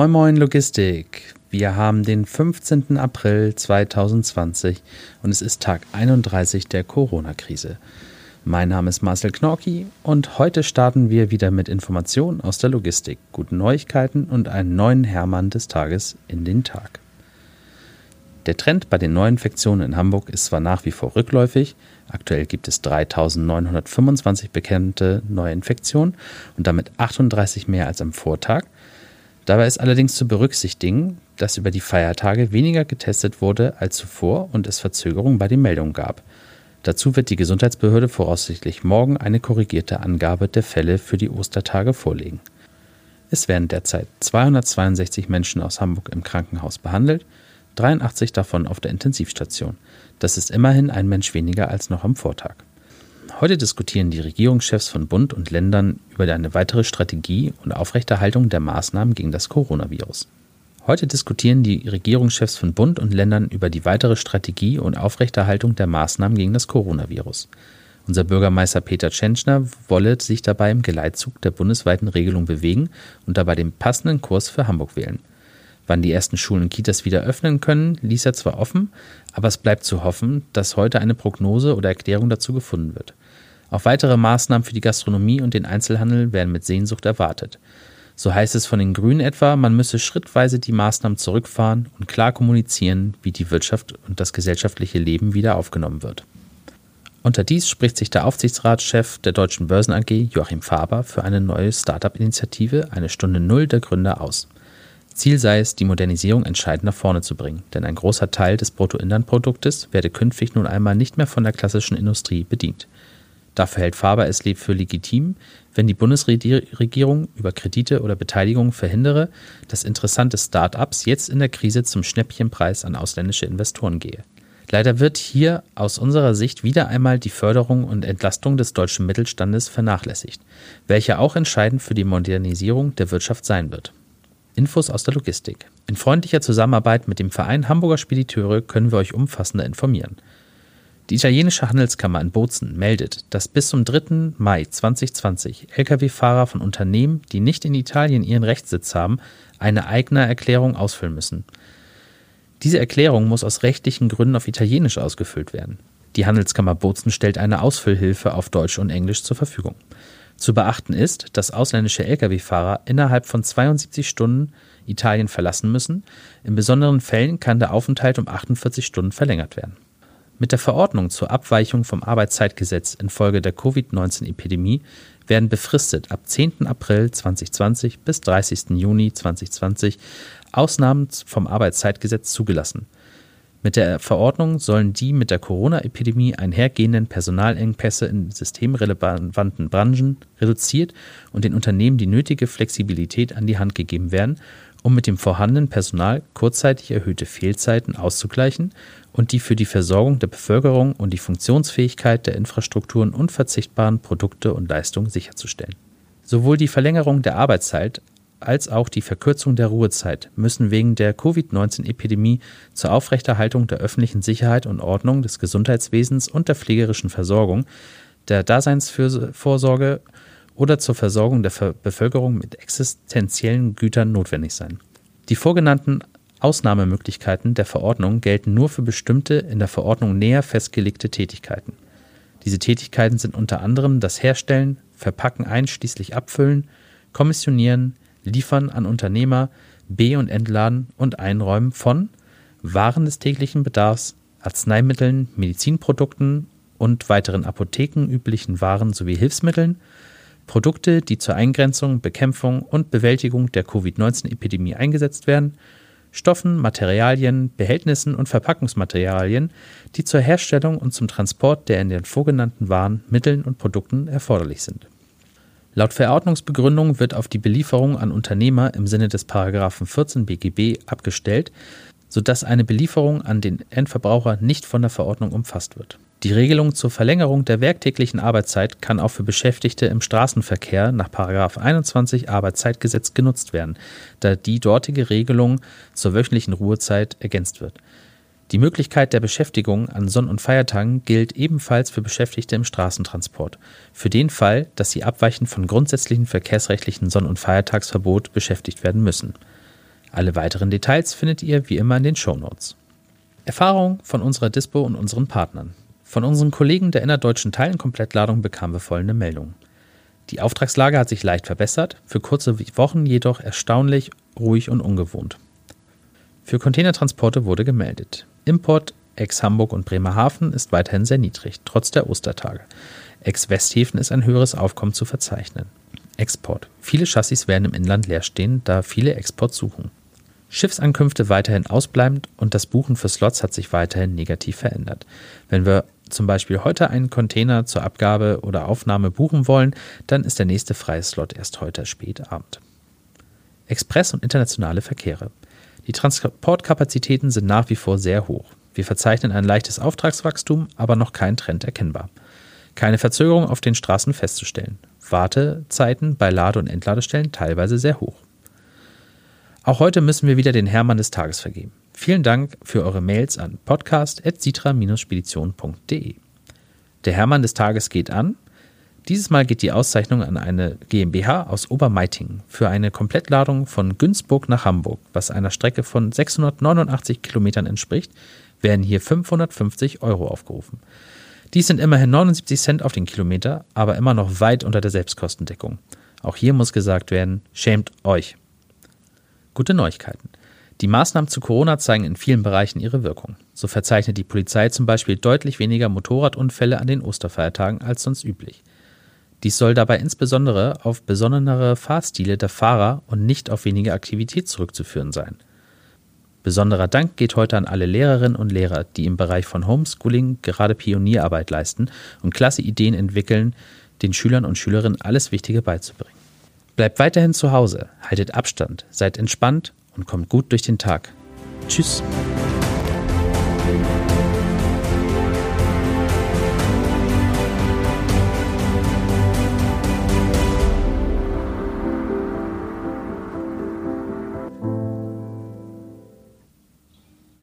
Moin Moin Logistik. Wir haben den 15. April 2020 und es ist Tag 31 der Corona-Krise. Mein Name ist Marcel Knorki und heute starten wir wieder mit Informationen aus der Logistik, guten Neuigkeiten und einen neuen Hermann des Tages in den Tag. Der Trend bei den Neuinfektionen in Hamburg ist zwar nach wie vor rückläufig, aktuell gibt es 3925 bekannte Neuinfektionen und damit 38 mehr als am Vortag. Dabei ist allerdings zu berücksichtigen, dass über die Feiertage weniger getestet wurde als zuvor und es Verzögerungen bei den Meldungen gab. Dazu wird die Gesundheitsbehörde voraussichtlich morgen eine korrigierte Angabe der Fälle für die Ostertage vorlegen. Es werden derzeit 262 Menschen aus Hamburg im Krankenhaus behandelt, 83 davon auf der Intensivstation. Das ist immerhin ein Mensch weniger als noch am Vortag. Heute diskutieren die Regierungschefs von Bund und Ländern über eine weitere Strategie und Aufrechterhaltung der Maßnahmen gegen das Coronavirus. Heute diskutieren die Regierungschefs von Bund und Ländern über die weitere Strategie und Aufrechterhaltung der Maßnahmen gegen das Coronavirus. Unser Bürgermeister Peter Tschentschner wolle sich dabei im Geleitzug der bundesweiten Regelung bewegen und dabei den passenden Kurs für Hamburg wählen. Wann die ersten Schulen und Kitas wieder öffnen können, ließ er zwar offen, aber es bleibt zu hoffen, dass heute eine Prognose oder Erklärung dazu gefunden wird. Auch weitere Maßnahmen für die Gastronomie und den Einzelhandel werden mit Sehnsucht erwartet. So heißt es von den Grünen etwa, man müsse schrittweise die Maßnahmen zurückfahren und klar kommunizieren, wie die Wirtschaft und das gesellschaftliche Leben wieder aufgenommen wird. Unter dies spricht sich der Aufsichtsratschef der Deutschen Börsen AG, Joachim Faber, für eine neue Start-up-Initiative, eine Stunde Null der Gründer aus. Ziel sei es, die Modernisierung entscheidend nach vorne zu bringen, denn ein großer Teil des Bruttoinlandproduktes werde künftig nun einmal nicht mehr von der klassischen Industrie bedient. Dafür hält Faber es für legitim, wenn die Bundesregierung über Kredite oder Beteiligungen verhindere, dass interessante Start-ups jetzt in der Krise zum Schnäppchenpreis an ausländische Investoren gehe. Leider wird hier aus unserer Sicht wieder einmal die Förderung und Entlastung des deutschen Mittelstandes vernachlässigt, welche auch entscheidend für die Modernisierung der Wirtschaft sein wird. Infos aus der Logistik. In freundlicher Zusammenarbeit mit dem Verein Hamburger Spediteure können wir euch umfassender informieren. Die italienische Handelskammer in Bozen meldet, dass bis zum 3. Mai 2020 Lkw-Fahrer von Unternehmen, die nicht in Italien ihren Rechtssitz haben, eine eigene Erklärung ausfüllen müssen. Diese Erklärung muss aus rechtlichen Gründen auf Italienisch ausgefüllt werden. Die Handelskammer Bozen stellt eine Ausfüllhilfe auf Deutsch und Englisch zur Verfügung. Zu beachten ist, dass ausländische Lkw-Fahrer innerhalb von 72 Stunden Italien verlassen müssen. In besonderen Fällen kann der Aufenthalt um 48 Stunden verlängert werden. Mit der Verordnung zur Abweichung vom Arbeitszeitgesetz infolge der Covid-19-Epidemie werden befristet ab 10. April 2020 bis 30. Juni 2020 Ausnahmen vom Arbeitszeitgesetz zugelassen – mit der Verordnung sollen die mit der Corona-Epidemie einhergehenden Personalengpässe in systemrelevanten Branchen reduziert und den Unternehmen die nötige Flexibilität an die Hand gegeben werden, um mit dem vorhandenen Personal kurzzeitig erhöhte Fehlzeiten auszugleichen und die für die Versorgung der Bevölkerung und die Funktionsfähigkeit der Infrastrukturen unverzichtbaren Produkte und Leistungen sicherzustellen. Sowohl die Verlängerung der Arbeitszeit als auch die Verkürzung der Ruhezeit müssen wegen der Covid-19-Epidemie zur Aufrechterhaltung der öffentlichen Sicherheit und Ordnung des Gesundheitswesens und der pflegerischen Versorgung, der Daseinsvorsorge oder zur Versorgung der Bevölkerung mit existenziellen Gütern notwendig sein. Die vorgenannten Ausnahmemöglichkeiten der Verordnung gelten nur für bestimmte in der Verordnung näher festgelegte Tätigkeiten. Diese Tätigkeiten sind unter anderem das Herstellen, Verpacken einschließlich Abfüllen, Kommissionieren, Liefern an Unternehmer, Be- und Entladen und Einräumen von Waren des täglichen Bedarfs, Arzneimitteln, Medizinprodukten und weiteren apothekenüblichen Waren sowie Hilfsmitteln, Produkte, die zur Eingrenzung, Bekämpfung und Bewältigung der Covid-19-Epidemie eingesetzt werden, Stoffen, Materialien, Behältnissen und Verpackungsmaterialien, die zur Herstellung und zum Transport der in den vorgenannten Waren, Mitteln und Produkten erforderlich sind Laut Verordnungsbegründung wird auf die Belieferung an Unternehmer im Sinne des § 14 BGB abgestellt, sodass eine Belieferung an den Endverbraucher nicht von der Verordnung umfasst wird. Die Regelung zur Verlängerung der werktäglichen Arbeitszeit kann auch für Beschäftigte im Straßenverkehr nach § 21 Arbeitszeitgesetz genutzt werden, da die dortige Regelung zur wöchentlichen Ruhezeit ergänzt wird die Möglichkeit der Beschäftigung an Sonn- und Feiertagen gilt ebenfalls für Beschäftigte im Straßentransport, für den Fall, dass sie abweichend von grundsätzlichen verkehrsrechtlichen Sonn- und Feiertagsverbot beschäftigt werden müssen. Alle weiteren Details findet ihr wie immer in den Show Notes. Erfahrung von unserer Dispo und unseren Partnern. Von unseren Kollegen der innerdeutschen Teilenkomplettladung bekamen wir folgende Meldung. Die Auftragslage hat sich leicht verbessert, für kurze Wochen jedoch erstaunlich ruhig und ungewohnt. Für Containertransporte wurde gemeldet. Import ex-Hamburg und Bremerhaven ist weiterhin sehr niedrig, trotz der Ostertage. Ex-Westhäfen ist ein höheres Aufkommen zu verzeichnen. Export. Viele Chassis werden im Inland leer stehen, da viele Export suchen. Schiffsankünfte weiterhin ausbleibend und das Buchen für Slots hat sich weiterhin negativ verändert. Wenn wir zum Beispiel heute einen Container zur Abgabe oder Aufnahme buchen wollen, dann ist der nächste freie Slot erst heute spät Abend. Express- und internationale Verkehre. Die Transportkapazitäten sind nach wie vor sehr hoch. Wir verzeichnen ein leichtes Auftragswachstum, aber noch kein Trend erkennbar. Keine Verzögerung auf den Straßen festzustellen. Wartezeiten bei Lade- und Entladestellen teilweise sehr hoch. Auch heute müssen wir wieder den Hermann des Tages vergeben. Vielen Dank für eure Mails an podcast.sitra-spedition.de. Der Hermann des Tages geht an. Dieses Mal geht die Auszeichnung an eine GmbH aus Obermeitingen für eine Komplettladung von Günzburg nach Hamburg, was einer Strecke von 689 Kilometern entspricht, werden hier 550 Euro aufgerufen. Dies sind immerhin 79 Cent auf den Kilometer, aber immer noch weit unter der Selbstkostendeckung. Auch hier muss gesagt werden, schämt euch. Gute Neuigkeiten. Die Maßnahmen zu Corona zeigen in vielen Bereichen ihre Wirkung. So verzeichnet die Polizei zum Beispiel deutlich weniger Motorradunfälle an den Osterfeiertagen als sonst üblich. Dies soll dabei insbesondere auf besonnenere Fahrstile der Fahrer und nicht auf weniger Aktivität zurückzuführen sein. Besonderer Dank geht heute an alle Lehrerinnen und Lehrer, die im Bereich von Homeschooling gerade Pionierarbeit leisten und klasse Ideen entwickeln, den Schülern und Schülerinnen alles Wichtige beizubringen. Bleibt weiterhin zu Hause, haltet Abstand, seid entspannt und kommt gut durch den Tag. Tschüss.